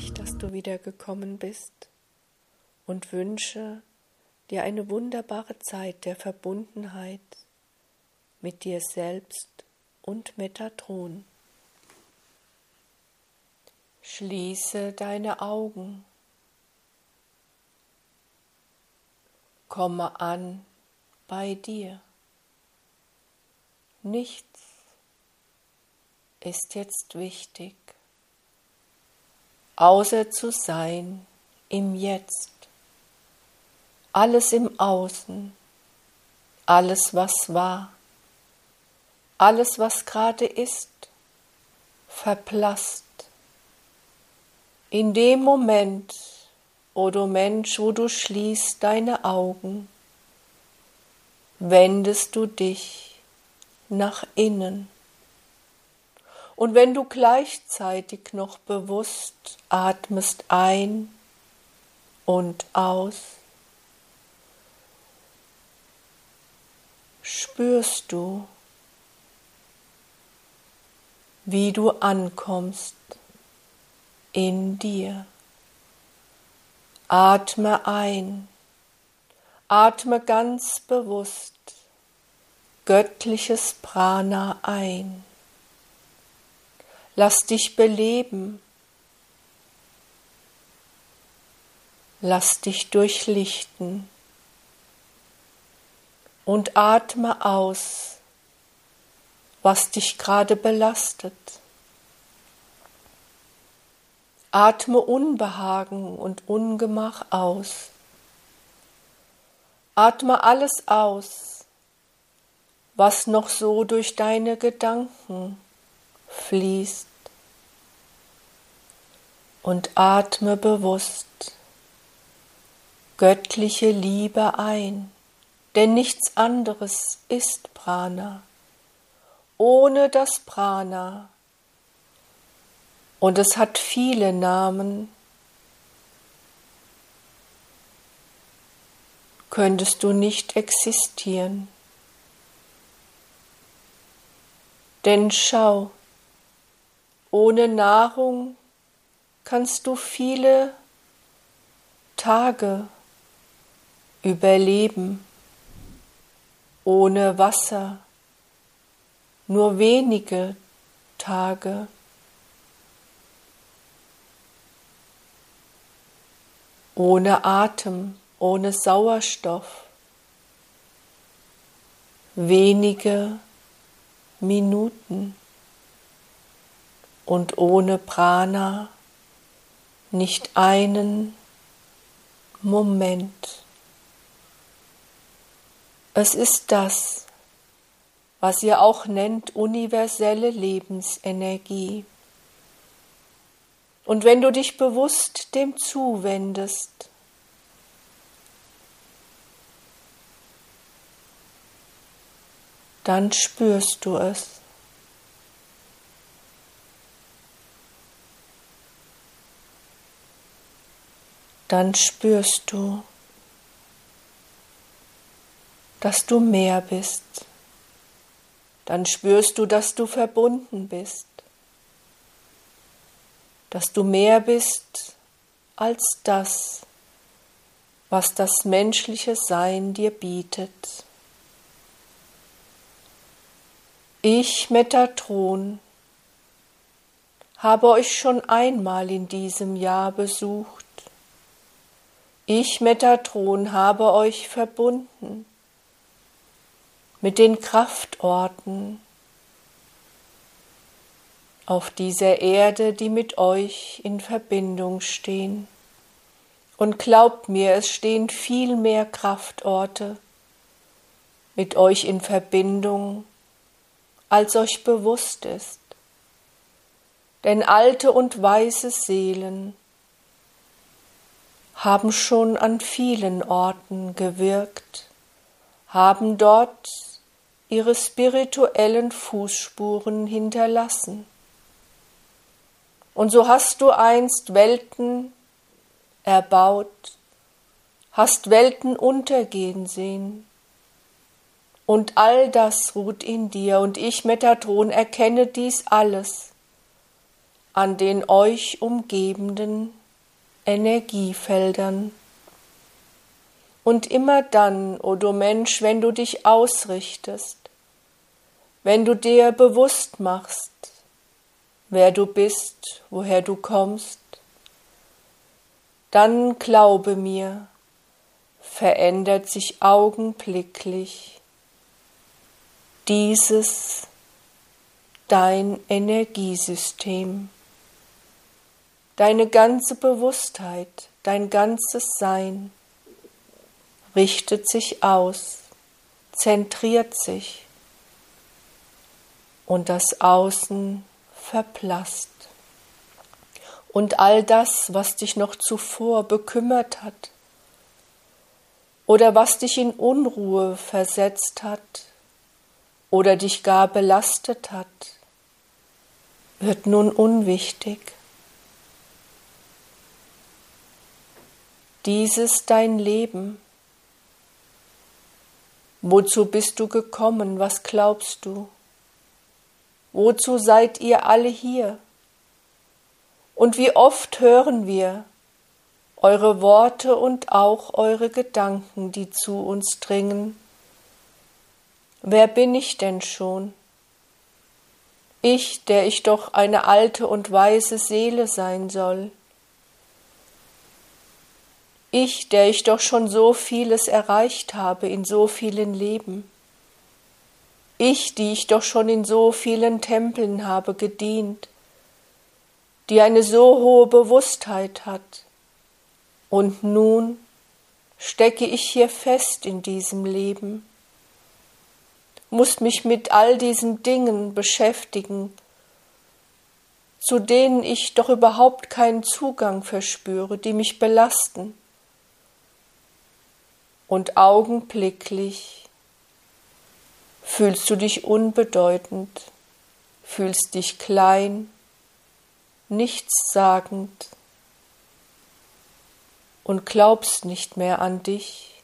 mich, dass du wieder gekommen bist und wünsche dir eine wunderbare Zeit der Verbundenheit mit dir selbst und Metatron. Schließe deine Augen. Komme an bei dir. Nichts ist jetzt wichtig, außer zu sein im Jetzt. Alles im Außen, alles was war, alles was gerade ist, verblasst. In dem Moment, o du Mensch, wo du schließt deine Augen, wendest du dich nach innen. Und wenn du gleichzeitig noch bewusst atmest ein und aus, spürst du, wie du ankommst in dir. Atme ein, atme ganz bewusst göttliches Prana ein. Lass dich beleben. Lass dich durchlichten und atme aus, was dich gerade belastet. Atme Unbehagen und Ungemach aus. Atme alles aus, was noch so durch deine Gedanken fließt. Und atme bewusst göttliche Liebe ein, denn nichts anderes ist Prana. Ohne das Prana und es hat viele Namen. Könntest du nicht existieren. Denn schau, ohne Nahrung kannst du viele Tage überleben, ohne Wasser. Nur wenige Tage. ohne Atem, ohne Sauerstoff, wenige Minuten. Und ohne Prana nicht einen Moment. Es ist das, was ihr auch nennt universelle Lebensenergie. Und wenn du dich bewusst dem zuwendest, dann spürst du es. Dann spürst du, dass du mehr bist. Dann spürst du, dass du verbunden bist dass du mehr bist als das, was das menschliche Sein dir bietet. Ich, Metatron, habe euch schon einmal in diesem Jahr besucht. Ich, Metatron, habe euch verbunden mit den Kraftorten, auf dieser Erde, die mit euch in Verbindung stehen. Und glaubt mir, es stehen viel mehr Kraftorte mit euch in Verbindung, als euch bewusst ist. Denn alte und weise Seelen haben schon an vielen Orten gewirkt, haben dort ihre spirituellen Fußspuren hinterlassen. Und so hast du einst Welten erbaut, hast Welten untergehen sehen. Und all das ruht in dir, und ich, Metatron, erkenne dies alles an den euch umgebenden Energiefeldern. Und immer dann, o oh du Mensch, wenn du dich ausrichtest, wenn du dir bewusst machst, wer du bist, woher du kommst, dann glaube mir, verändert sich augenblicklich dieses dein Energiesystem, deine ganze Bewusstheit, dein ganzes Sein richtet sich aus, zentriert sich und das Außen verblasst. Und all das, was dich noch zuvor bekümmert hat oder was dich in Unruhe versetzt hat oder dich gar belastet hat, wird nun unwichtig. Dieses dein Leben. Wozu bist du gekommen? Was glaubst du? Wozu seid ihr alle hier? Und wie oft hören wir eure Worte und auch eure Gedanken, die zu uns dringen. Wer bin ich denn schon? Ich, der ich doch eine alte und weise Seele sein soll. Ich, der ich doch schon so vieles erreicht habe in so vielen Leben. Ich, die ich doch schon in so vielen Tempeln habe gedient die eine so hohe Bewusstheit hat. Und nun stecke ich hier fest in diesem Leben, muss mich mit all diesen Dingen beschäftigen, zu denen ich doch überhaupt keinen Zugang verspüre, die mich belasten. Und augenblicklich fühlst du dich unbedeutend, fühlst dich klein, nichtssagend und glaubst nicht mehr an dich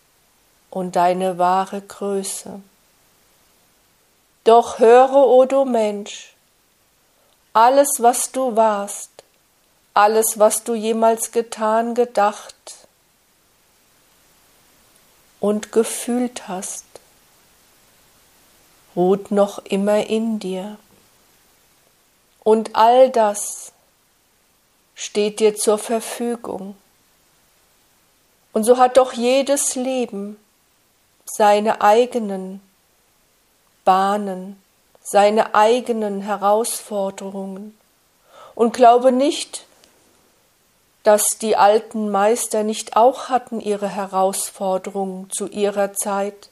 und deine wahre Größe. Doch höre, o oh du Mensch, alles, was du warst, alles, was du jemals getan, gedacht und gefühlt hast, ruht noch immer in dir. Und all das, steht dir zur Verfügung. Und so hat doch jedes Leben seine eigenen Bahnen, seine eigenen Herausforderungen. Und glaube nicht, dass die alten Meister nicht auch hatten ihre Herausforderungen zu ihrer Zeit.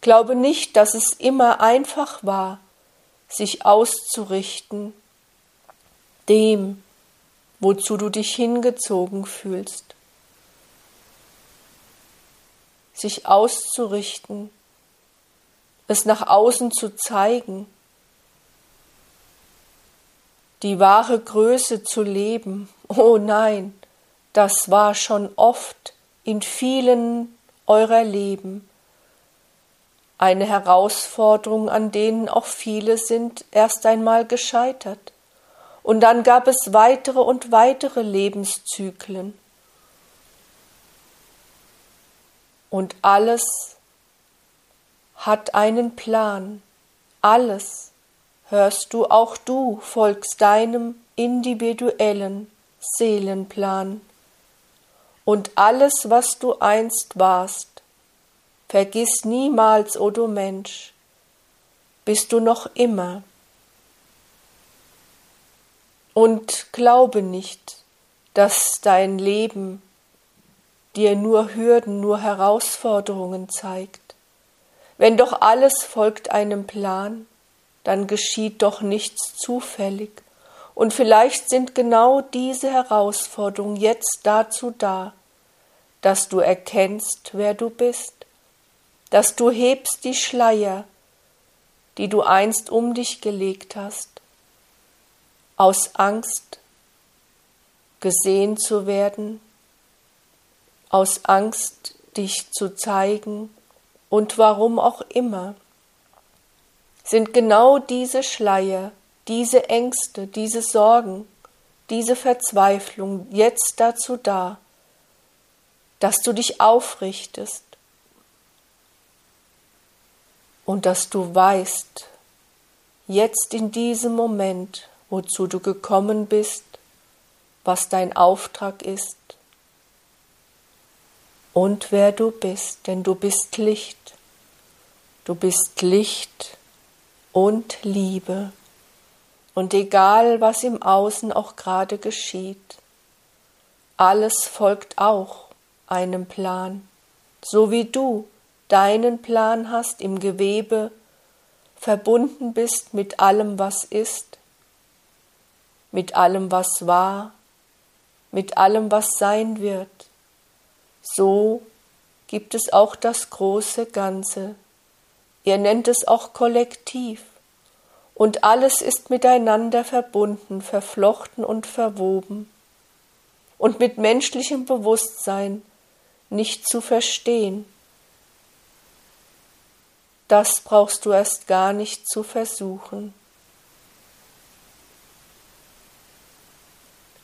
Glaube nicht, dass es immer einfach war, sich auszurichten, dem, wozu du dich hingezogen fühlst. Sich auszurichten, es nach außen zu zeigen, die wahre Größe zu leben. Oh nein, das war schon oft in vielen eurer Leben eine Herausforderung, an denen auch viele sind erst einmal gescheitert. Und dann gab es weitere und weitere Lebenszyklen. Und alles hat einen Plan. Alles hörst du, auch du folgst deinem individuellen Seelenplan. Und alles, was du einst warst, vergiss niemals, o oh du Mensch, bist du noch immer und glaube nicht, dass dein Leben dir nur Hürden, nur Herausforderungen zeigt. Wenn doch alles folgt einem Plan, dann geschieht doch nichts zufällig. Und vielleicht sind genau diese Herausforderungen jetzt dazu da, dass du erkennst, wer du bist, dass du hebst die Schleier, die du einst um dich gelegt hast, aus Angst gesehen zu werden, aus Angst dich zu zeigen und warum auch immer, sind genau diese Schleier, diese Ängste, diese Sorgen diese Verzweiflung jetzt dazu da, dass du dich aufrichtest und dass du weißt, jetzt in diesem Moment, wozu du gekommen bist, was dein Auftrag ist und wer du bist, denn du bist Licht. Du bist Licht und Liebe. Und egal, was im Außen auch gerade geschieht, alles folgt auch einem Plan, so wie du deinen Plan hast im Gewebe, verbunden bist mit allem, was ist, mit allem, was war, mit allem, was sein wird. So gibt es auch das große Ganze. Ihr nennt es auch Kollektiv. Und alles ist miteinander verbunden, verflochten und verwoben. Und mit menschlichem Bewusstsein nicht zu verstehen. Das brauchst du erst gar nicht zu versuchen.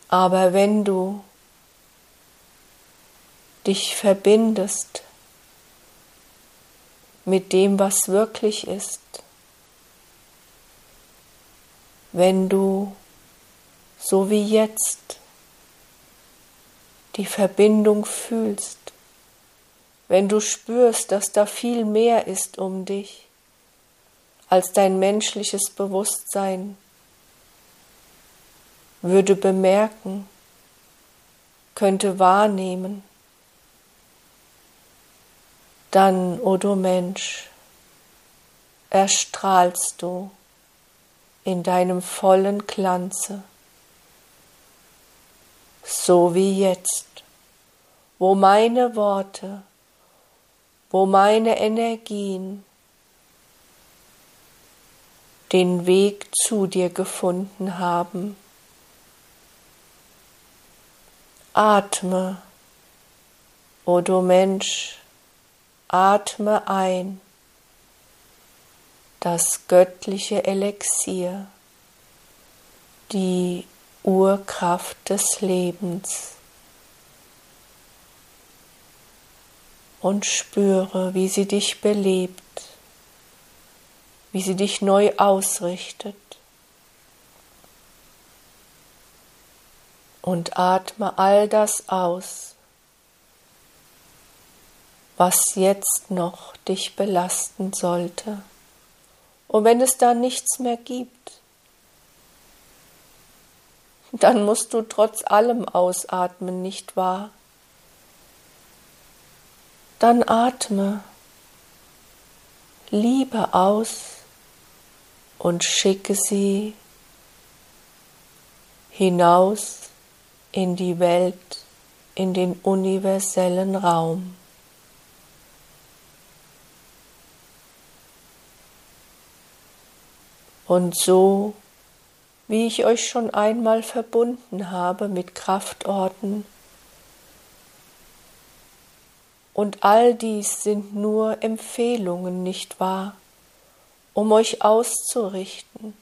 Aber wenn du dich verbindest mit dem, was wirklich ist, wenn du so wie jetzt die Verbindung fühlst, wenn du spürst, dass da viel mehr ist um dich als dein menschliches Bewusstsein, würde bemerken, könnte wahrnehmen, dann, o oh du Mensch, erstrahlst du in deinem vollen Glanze, so wie jetzt, wo meine Worte, wo meine Energien den Weg zu dir gefunden haben. Atme, o oh du Mensch, atme ein das göttliche Elixier, die Urkraft des Lebens. Und spüre, wie sie dich belebt, wie sie dich neu ausrichtet. Und atme all das aus, was jetzt noch dich belasten sollte. Und wenn es da nichts mehr gibt, dann musst du trotz allem ausatmen, nicht wahr? Dann atme Liebe aus und schicke sie hinaus in die Welt, in den universellen Raum. Und so, wie ich euch schon einmal verbunden habe mit Kraftorten, und all dies sind nur Empfehlungen, nicht wahr, um euch auszurichten,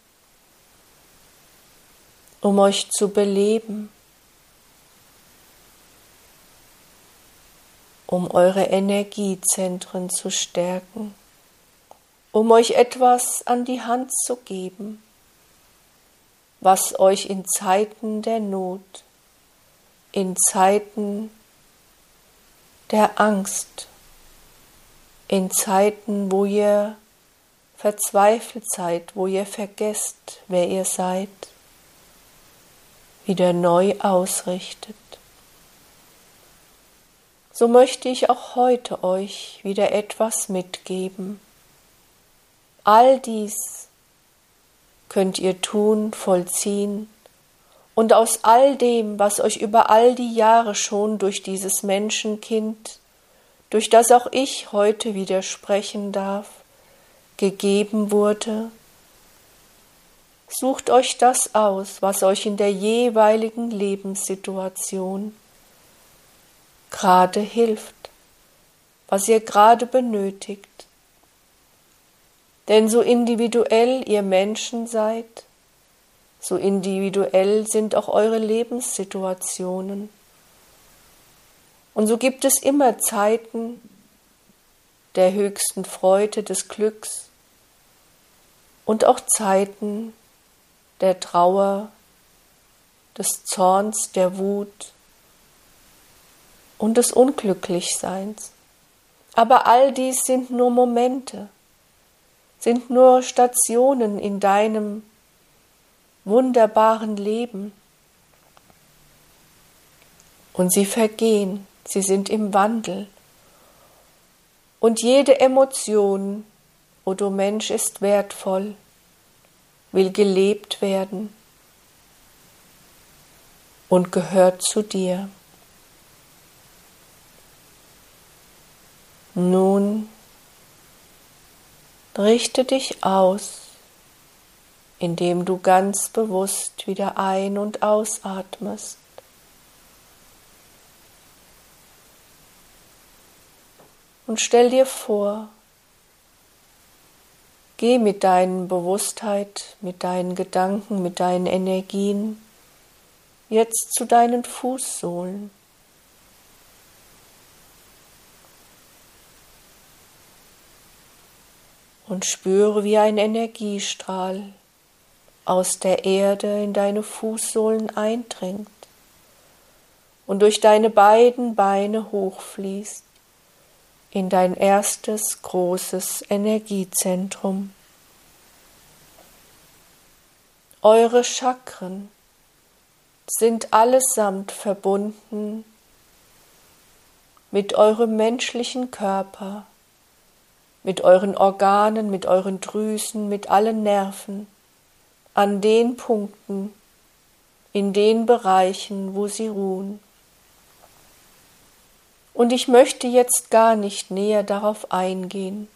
um euch zu beleben, um eure Energiezentren zu stärken um euch etwas an die Hand zu geben, was euch in Zeiten der Not, in Zeiten der Angst, in Zeiten, wo ihr verzweifelt seid, wo ihr vergesst, wer ihr seid, wieder neu ausrichtet. So möchte ich auch heute euch wieder etwas mitgeben, All dies könnt ihr tun, vollziehen, und aus all dem, was euch über all die Jahre schon durch dieses Menschenkind, durch das auch ich heute widersprechen darf, gegeben wurde, sucht euch das aus, was euch in der jeweiligen Lebenssituation gerade hilft, was ihr gerade benötigt, denn so individuell ihr Menschen seid, so individuell sind auch eure Lebenssituationen. Und so gibt es immer Zeiten der höchsten Freude, des Glücks und auch Zeiten der Trauer, des Zorns, der Wut und des Unglücklichseins. Aber all dies sind nur Momente, sind nur Stationen in deinem wunderbaren Leben. Und sie vergehen, sie sind im Wandel. Und jede Emotion, o du Mensch, ist wertvoll, will gelebt werden und gehört zu dir. Nun richte dich aus, indem du ganz bewusst wieder ein- und ausatmest. Und stell dir vor, geh mit deinen Bewusstheit, mit deinen Gedanken, mit deinen Energien jetzt zu deinen Fußsohlen. Und spüre, wie ein Energiestrahl aus der Erde in deine Fußsohlen eindringt und durch deine beiden Beine hochfließt in dein erstes großes Energiezentrum. Eure Chakren sind allesamt verbunden mit eurem menschlichen Körper mit euren Organen, mit euren Drüsen, mit allen Nerven, an den Punkten, in den Bereichen, wo sie ruhen. Und ich möchte jetzt gar nicht näher darauf eingehen.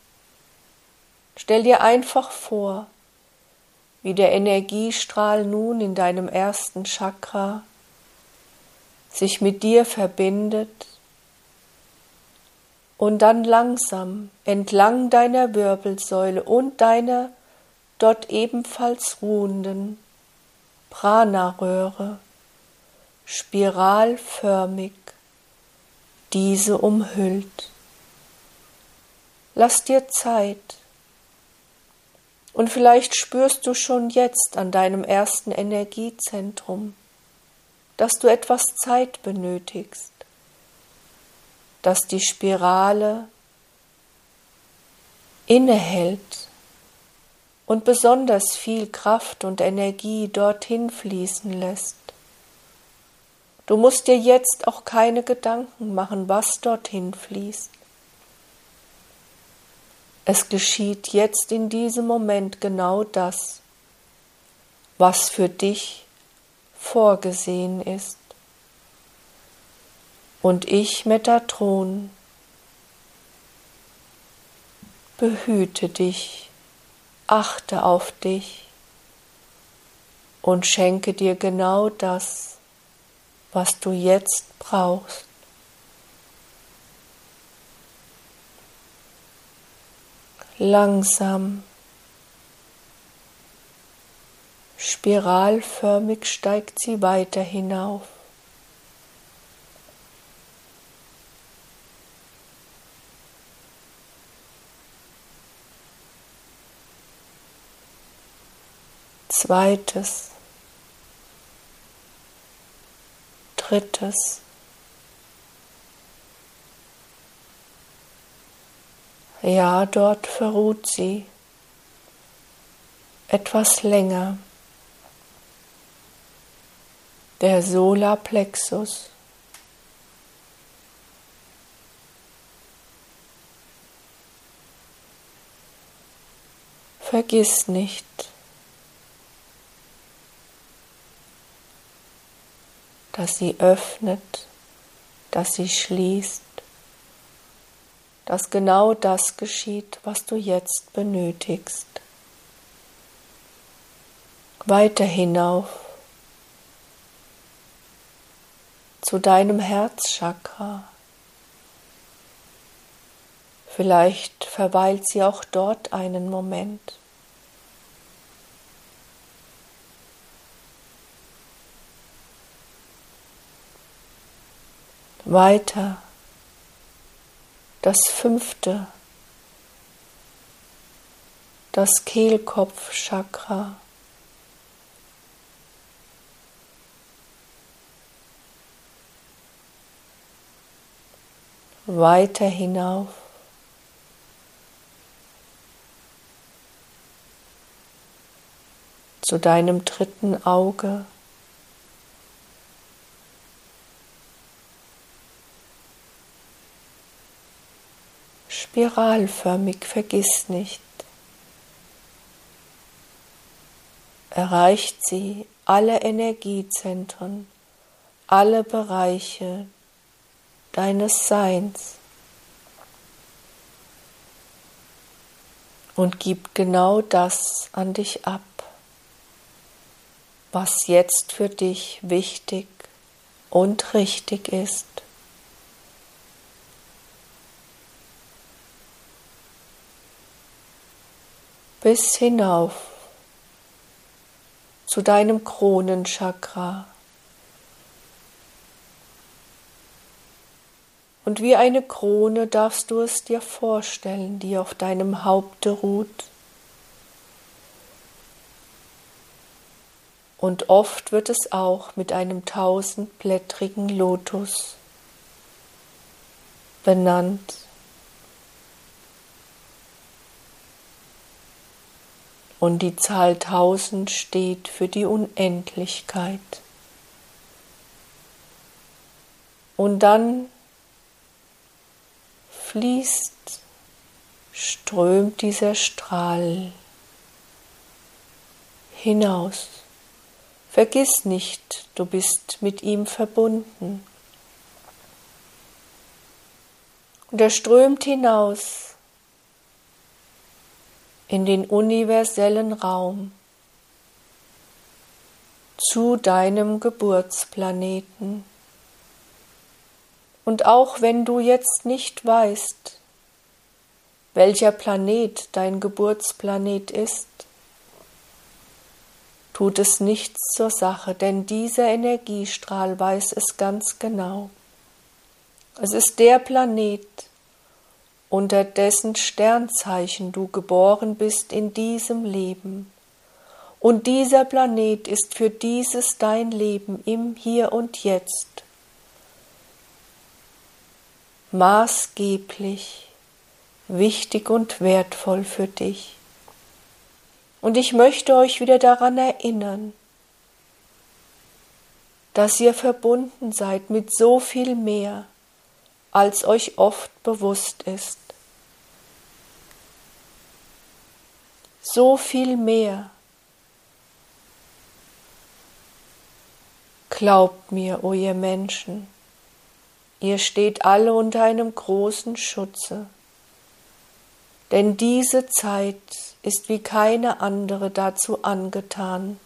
Stell dir einfach vor, wie der Energiestrahl nun in deinem ersten Chakra sich mit dir verbindet und dann langsam entlang deiner Wirbelsäule und deiner dort ebenfalls ruhenden Prana-Röhre spiralförmig diese umhüllt. Lass dir Zeit. Und vielleicht spürst du schon jetzt an deinem ersten Energiezentrum, dass du etwas Zeit benötigst dass die Spirale innehält und besonders viel Kraft und Energie dorthin fließen lässt. Du musst dir jetzt auch keine Gedanken machen, was dorthin fließt. Es geschieht jetzt in diesem Moment genau das, was für dich vorgesehen ist und ich Metatron behüte dich, achte auf dich und schenke dir genau das, was du jetzt brauchst. Langsam, spiralförmig steigt sie weiter hinauf. Zweites, drittes. Ja, dort verruht sie etwas länger. Der Solarplexus. Vergiss nicht, dass sie öffnet, dass sie schließt, dass genau das geschieht, was du jetzt benötigst. Weiter hinauf zu deinem Herzchakra. Vielleicht verweilt sie auch dort einen Moment. Weiter das fünfte, das Kehlkopfchakra. Weiter hinauf. zu deinem dritten Auge. Spiralförmig, vergiss nicht. Erreicht sie alle Energiezentren, alle Bereiche deines Seins und gibt genau das an dich ab, was jetzt für dich wichtig und richtig ist. Bis hinauf zu deinem Kronenchakra. Und wie eine Krone darfst du es dir vorstellen, die auf deinem Haupte ruht. Und oft wird es auch mit einem tausendblättrigen Lotus benannt. Und die Zahl 1000 steht für die Unendlichkeit. Und dann fließt, strömt dieser Strahl hinaus. Vergiss nicht, du bist mit ihm verbunden. Und er strömt hinaus in den universellen Raum zu deinem Geburtsplaneten. Und auch wenn du jetzt nicht weißt, welcher Planet dein Geburtsplanet ist, tut es nichts zur Sache, denn dieser Energiestrahl weiß es ganz genau. Es ist der Planet, unter dessen Sternzeichen du geboren bist in diesem Leben. Und dieser Planet ist für dieses dein Leben im Hier und Jetzt maßgeblich wichtig und wertvoll für dich. Und ich möchte euch wieder daran erinnern, dass ihr verbunden seid mit so viel mehr, als euch oft bewusst ist. So viel mehr. Glaubt mir, o ihr Menschen, ihr steht alle unter einem großen Schutze, denn diese Zeit ist wie keine andere dazu angetan,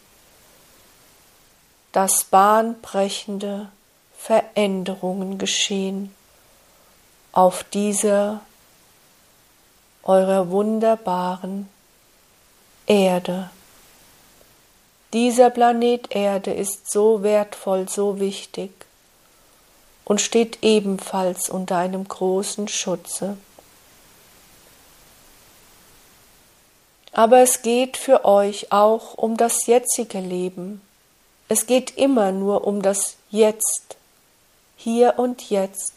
dass bahnbrechende Veränderungen geschehen auf dieser eurer wunderbaren Erde. Dieser Planet Erde ist so wertvoll, so wichtig und steht ebenfalls unter einem großen Schutze. Aber es geht für euch auch um das jetzige Leben. Es geht immer nur um das Jetzt, hier und jetzt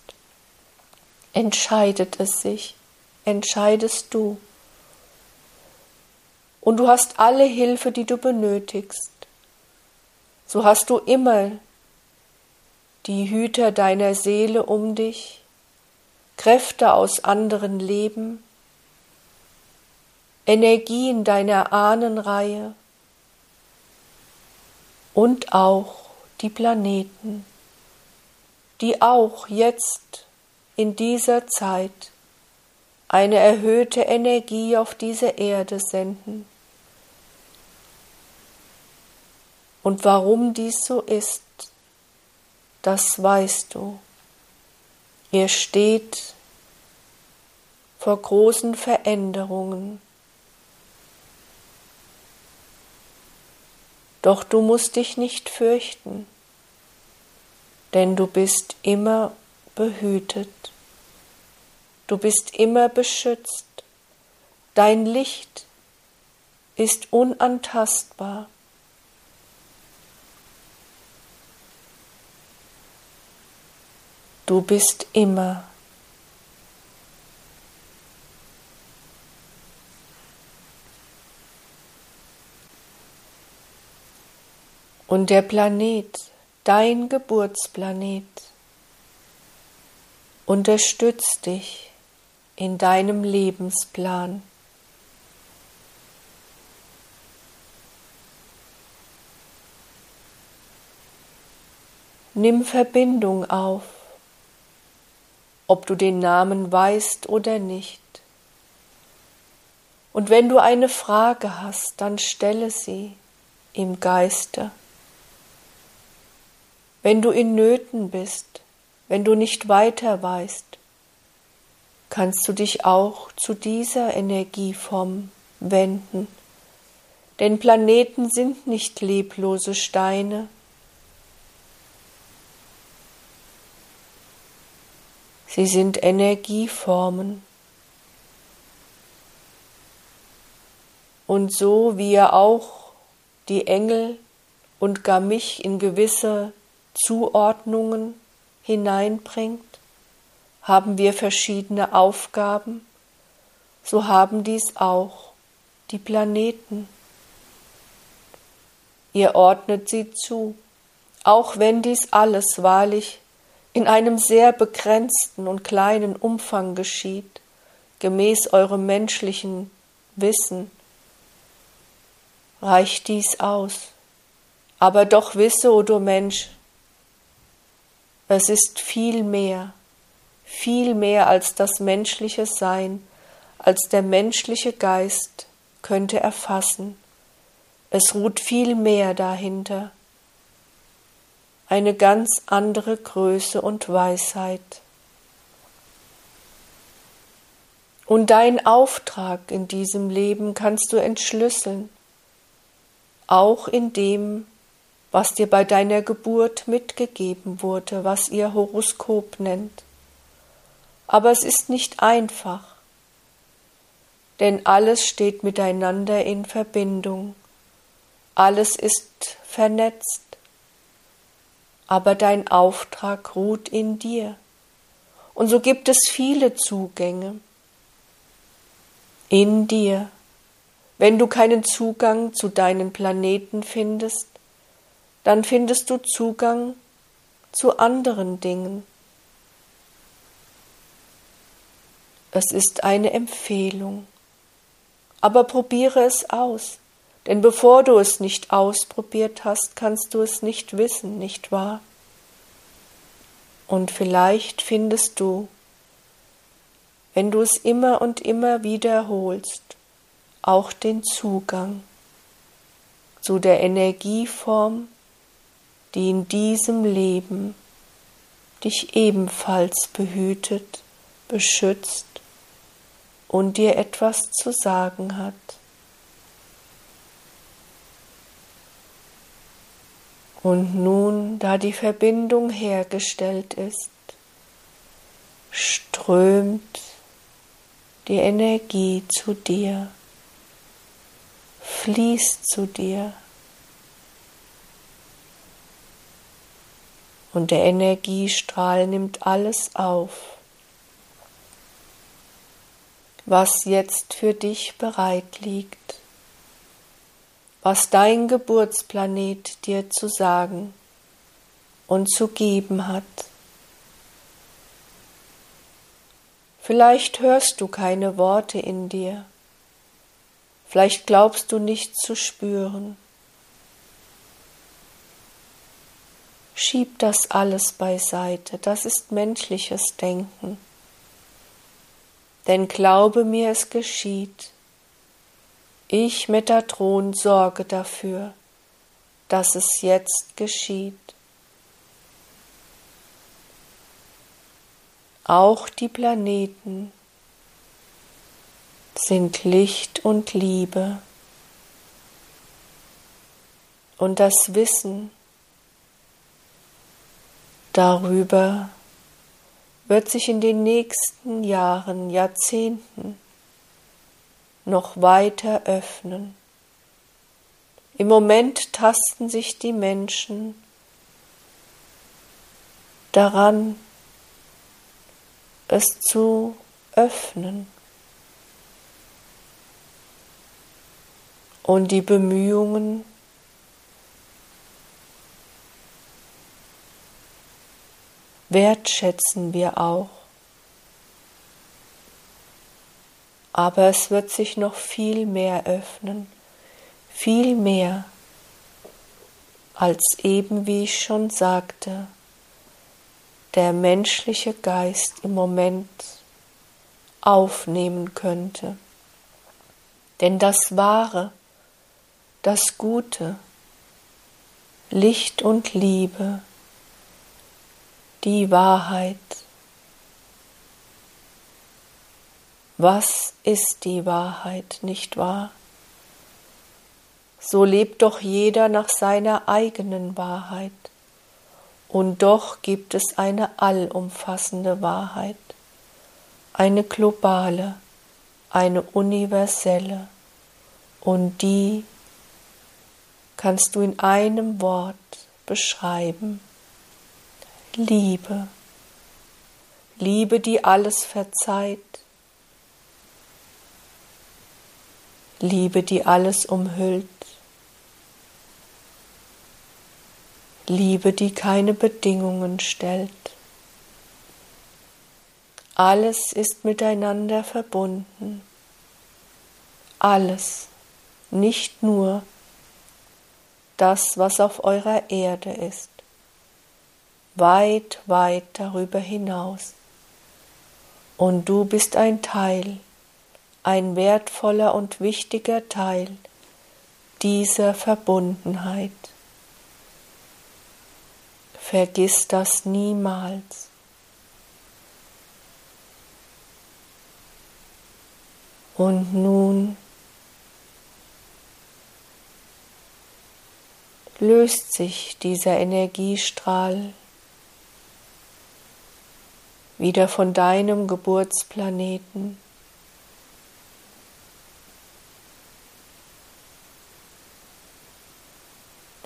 entscheidet es sich, entscheidest du. Und du hast alle Hilfe, die du benötigst. So hast du immer die Hüter deiner Seele um dich, Kräfte aus anderen Leben, Energien deiner Ahnenreihe und auch die Planeten, die auch jetzt in dieser Zeit eine erhöhte Energie auf diese Erde senden. Und warum dies so ist, das weißt du. Ihr steht vor großen Veränderungen. Doch du musst dich nicht fürchten, denn du bist immer behütet. Du bist immer beschützt. Dein Licht ist unantastbar. Du bist immer. Und der Planet, dein Geburtsplanet, unterstützt dich in deinem Lebensplan. Nimm Verbindung auf ob du den Namen weißt oder nicht. Und wenn du eine Frage hast, dann stelle sie im Geiste. Wenn du in Nöten bist, wenn du nicht weiter weißt, kannst du dich auch zu dieser Energieform wenden. Denn Planeten sind nicht leblose Steine, Sie sind Energieformen. Und so wie er auch die Engel und gar mich in gewisse Zuordnungen hineinbringt, haben wir verschiedene Aufgaben, so haben dies auch die Planeten. Ihr ordnet sie zu, auch wenn dies alles wahrlich in einem sehr begrenzten und kleinen Umfang geschieht, gemäß eurem menschlichen Wissen, reicht dies aus. Aber doch wisse, o du Mensch, es ist viel mehr, viel mehr als das menschliche Sein, als der menschliche Geist könnte erfassen. Es ruht viel mehr dahinter eine ganz andere Größe und Weisheit. Und dein Auftrag in diesem Leben kannst du entschlüsseln, auch in dem, was dir bei deiner Geburt mitgegeben wurde, was ihr Horoskop nennt. Aber es ist nicht einfach, denn alles steht miteinander in Verbindung, alles ist vernetzt aber dein Auftrag ruht in dir. Und so gibt es viele Zugänge in dir. Wenn du keinen Zugang zu deinen Planeten findest, dann findest du Zugang zu anderen Dingen. Es ist eine Empfehlung. Aber probiere es aus. Denn bevor du es nicht ausprobiert hast, kannst du es nicht wissen, nicht wahr? Und vielleicht findest du, wenn du es immer und immer wiederholst, auch den Zugang zu der Energieform, die in diesem Leben dich ebenfalls behütet, beschützt und dir etwas zu sagen hat. Und nun, da die Verbindung hergestellt ist, strömt die Energie zu dir, fließt zu dir. Und der Energiestrahl nimmt alles auf, was jetzt für dich bereit liegt was dein Geburtsplanet dir zu sagen und zu geben hat. Vielleicht hörst du keine Worte in dir, vielleicht glaubst du nicht zu spüren. Schieb das alles beiseite, das ist menschliches Denken. Denn glaube mir, es geschieht ich, Metatron, sorge dafür, dass es jetzt geschieht. Auch die Planeten sind Licht und Liebe. Und das Wissen darüber wird sich in den nächsten Jahren, Jahrzehnten noch weiter öffnen. Im Moment tasten sich die Menschen daran, es zu öffnen. Und die Bemühungen wertschätzen wir auch. Aber es wird sich noch viel mehr öffnen, viel mehr, als eben wie ich schon sagte, der menschliche Geist im Moment aufnehmen könnte. Denn das Wahre, das Gute, Licht und Liebe, die Wahrheit. Was ist die Wahrheit, nicht wahr? So lebt doch jeder nach seiner eigenen Wahrheit. Und doch gibt es eine allumfassende Wahrheit, eine globale, eine universelle. Und die kannst du in einem Wort beschreiben. Liebe. Liebe, die alles verzeiht. Liebe, die alles umhüllt. Liebe, die keine Bedingungen stellt. Alles ist miteinander verbunden. Alles, nicht nur das, was auf eurer Erde ist weit, weit darüber hinaus. Und du bist ein Teil, ein wertvoller und wichtiger Teil dieser Verbundenheit. Vergiss das niemals. Und nun löst sich dieser Energiestrahl wieder von deinem Geburtsplaneten.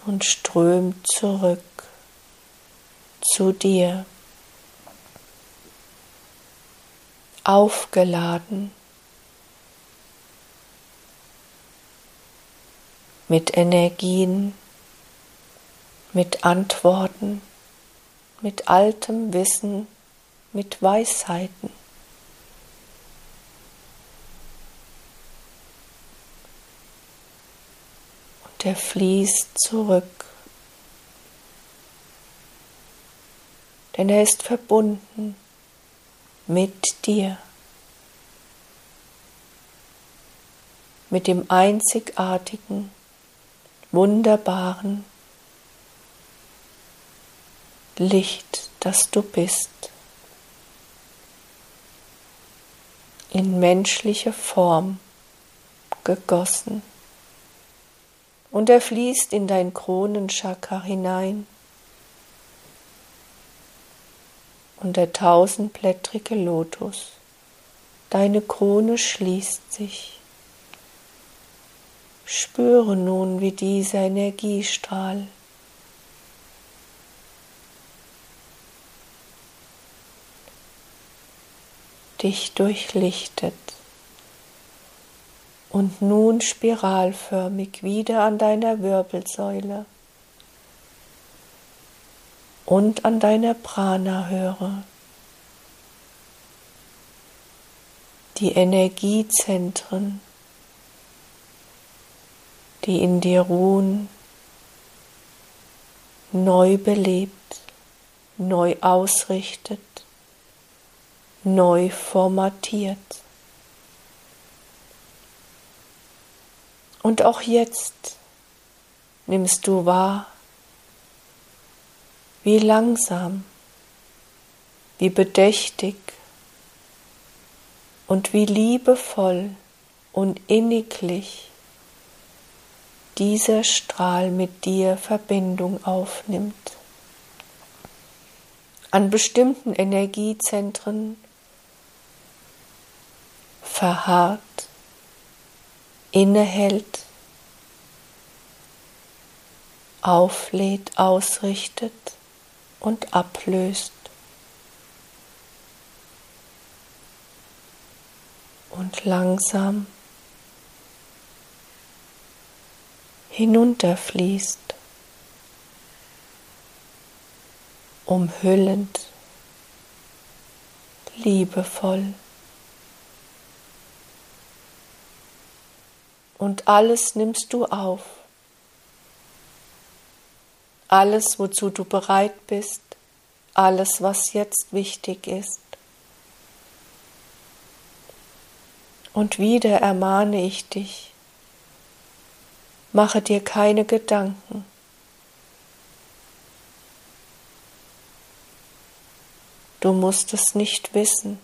Und strömt zurück zu dir, aufgeladen mit Energien, mit Antworten, mit altem Wissen mit Weisheiten. Und er fließt zurück, denn er ist verbunden mit dir, mit dem einzigartigen, wunderbaren Licht, das du bist. In menschliche Form gegossen. Und er fließt in dein Kronenchakra hinein. Und der tausendblättrige Lotus, deine Krone schließt sich. Spüre nun, wie dieser Energiestrahl dich durchlichtet. Und nun spiralförmig wieder an deiner Wirbelsäule. Und an deiner Prana höre. Die Energiezentren, die in dir ruhen, neu belebt, neu ausrichtet neu formatiert. Und auch jetzt nimmst du wahr, wie langsam, wie bedächtig und wie liebevoll und inniglich dieser Strahl mit dir Verbindung aufnimmt. an bestimmten Energiezentren verharrt, innehält, auflädt, ausrichtet und ablöst. Und langsam hinunterfließt, umhüllend, liebevoll. Und alles nimmst du auf. Alles, wozu du bereit bist, alles, was jetzt wichtig ist. Und wieder ermahne ich dich, mache dir keine Gedanken. Du musst es nicht wissen.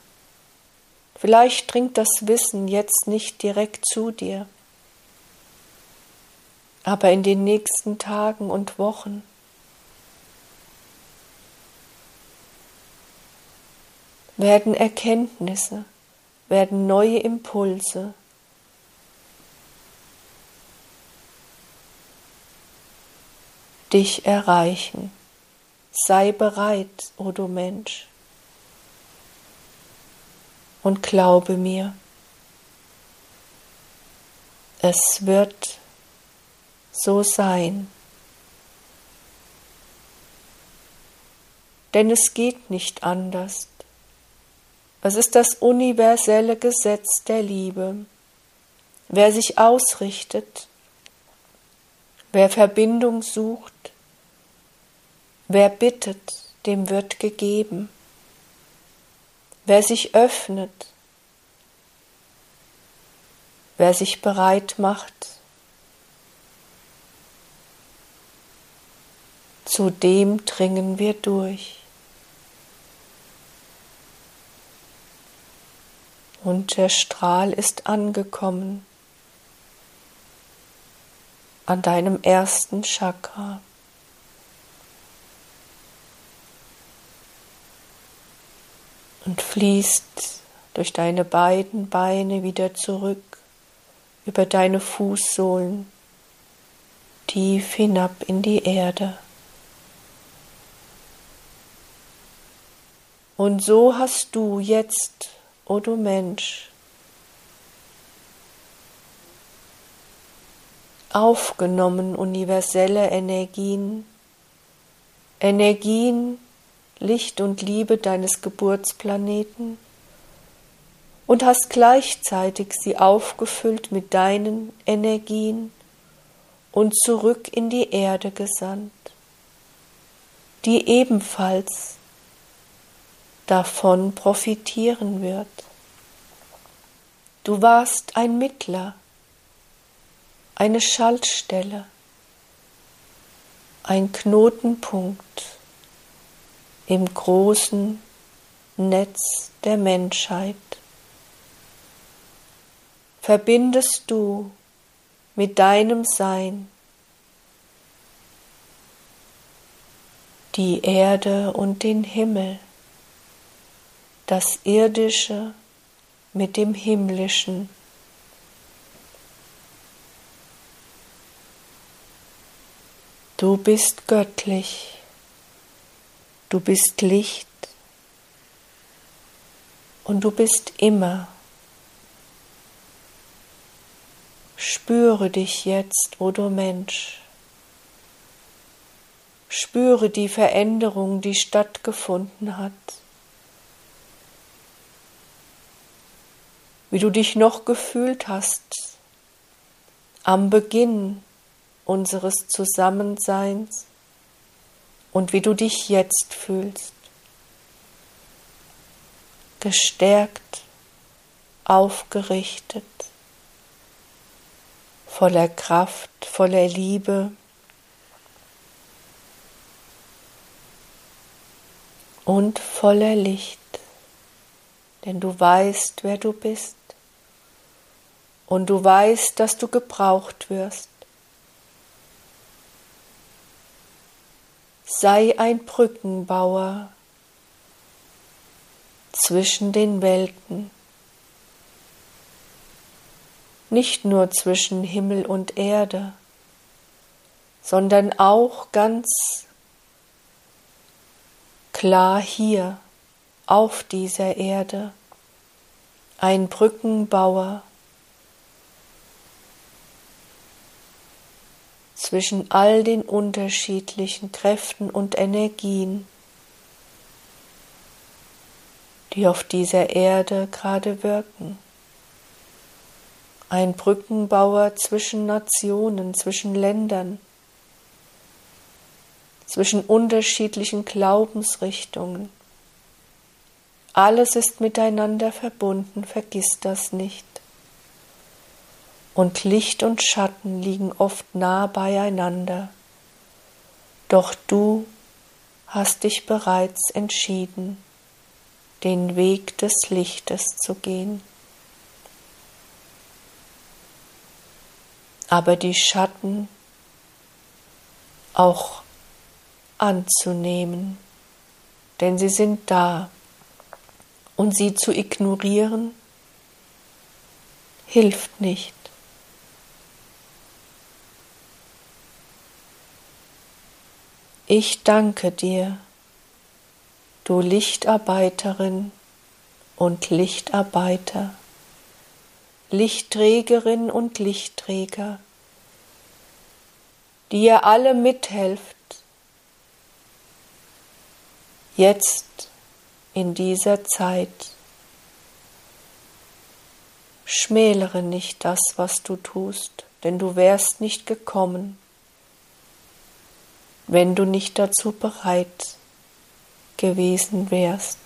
Vielleicht dringt das Wissen jetzt nicht direkt zu dir, aber in den nächsten Tagen und Wochen werden Erkenntnisse, werden neue Impulse. dich erreichen. Sei bereit, o oh du Mensch, und glaube mir, es wird so sein. Denn es geht nicht anders. Was ist das universelle Gesetz der Liebe? Wer sich ausrichtet, wer Verbindung sucht, wer bittet, dem wird gegeben. Wer sich öffnet, wer sich bereit macht, zu dem dringen wir durch. und der Strahl ist angekommen an deinem ersten Chakra. Und fließt durch deine beiden Beine wieder zurück über deine Fußsohlen tief hinab in die Erde. Und so hast du jetzt O du Mensch, aufgenommen universelle Energien, Energien, Licht und Liebe deines Geburtsplaneten und hast gleichzeitig sie aufgefüllt mit deinen Energien und zurück in die Erde gesandt, die ebenfalls davon profitieren wird. Du warst ein Mittler, eine Schaltstelle, ein Knotenpunkt im großen Netz der Menschheit. Verbindest du mit deinem Sein die Erde und den Himmel das Irdische mit dem Himmlischen. Du bist göttlich, du bist Licht und du bist immer. Spüre dich jetzt, o du Mensch. Spüre die Veränderung, die stattgefunden hat. Wie du dich noch gefühlt hast am Beginn unseres Zusammenseins und wie du dich jetzt fühlst. Gestärkt, aufgerichtet, voller Kraft, voller Liebe. Und voller Licht denn du weißt, wer du bist und du weißt, dass du gebraucht wirst. Sei ein Brückenbauer zwischen den Welten, nicht nur zwischen Himmel und Erde, sondern auch ganz klar hier auf dieser Erde, ein Brückenbauer zwischen all den unterschiedlichen Kräften und Energien, die auf dieser Erde gerade wirken. Ein Brückenbauer zwischen Nationen, zwischen Ländern, zwischen unterschiedlichen Glaubensrichtungen. Alles ist miteinander verbunden, vergiss das nicht und Licht und Schatten liegen oft nah beieinander. Doch du hast dich bereits entschieden, den Weg des Lichtes zu gehen. Aber die Schatten auch anzunehmen, denn sie sind da und sie zu ignorieren hilft nicht. Ich danke dir, du Lichtarbeiterin und Lichtarbeiter, Lichtträgerin und Lichtträger, die ihr alle mithelft, jetzt in dieser Zeit. Schmälere nicht das, was du tust, denn du wärst nicht gekommen, wenn du nicht dazu bereit gewesen wärst.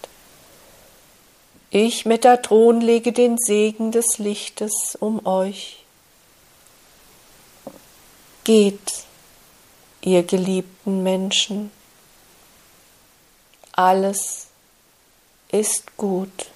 Ich, Metatron, lege den Segen des Lichtes um euch. Geht, ihr geliebten Menschen, alles ist gut.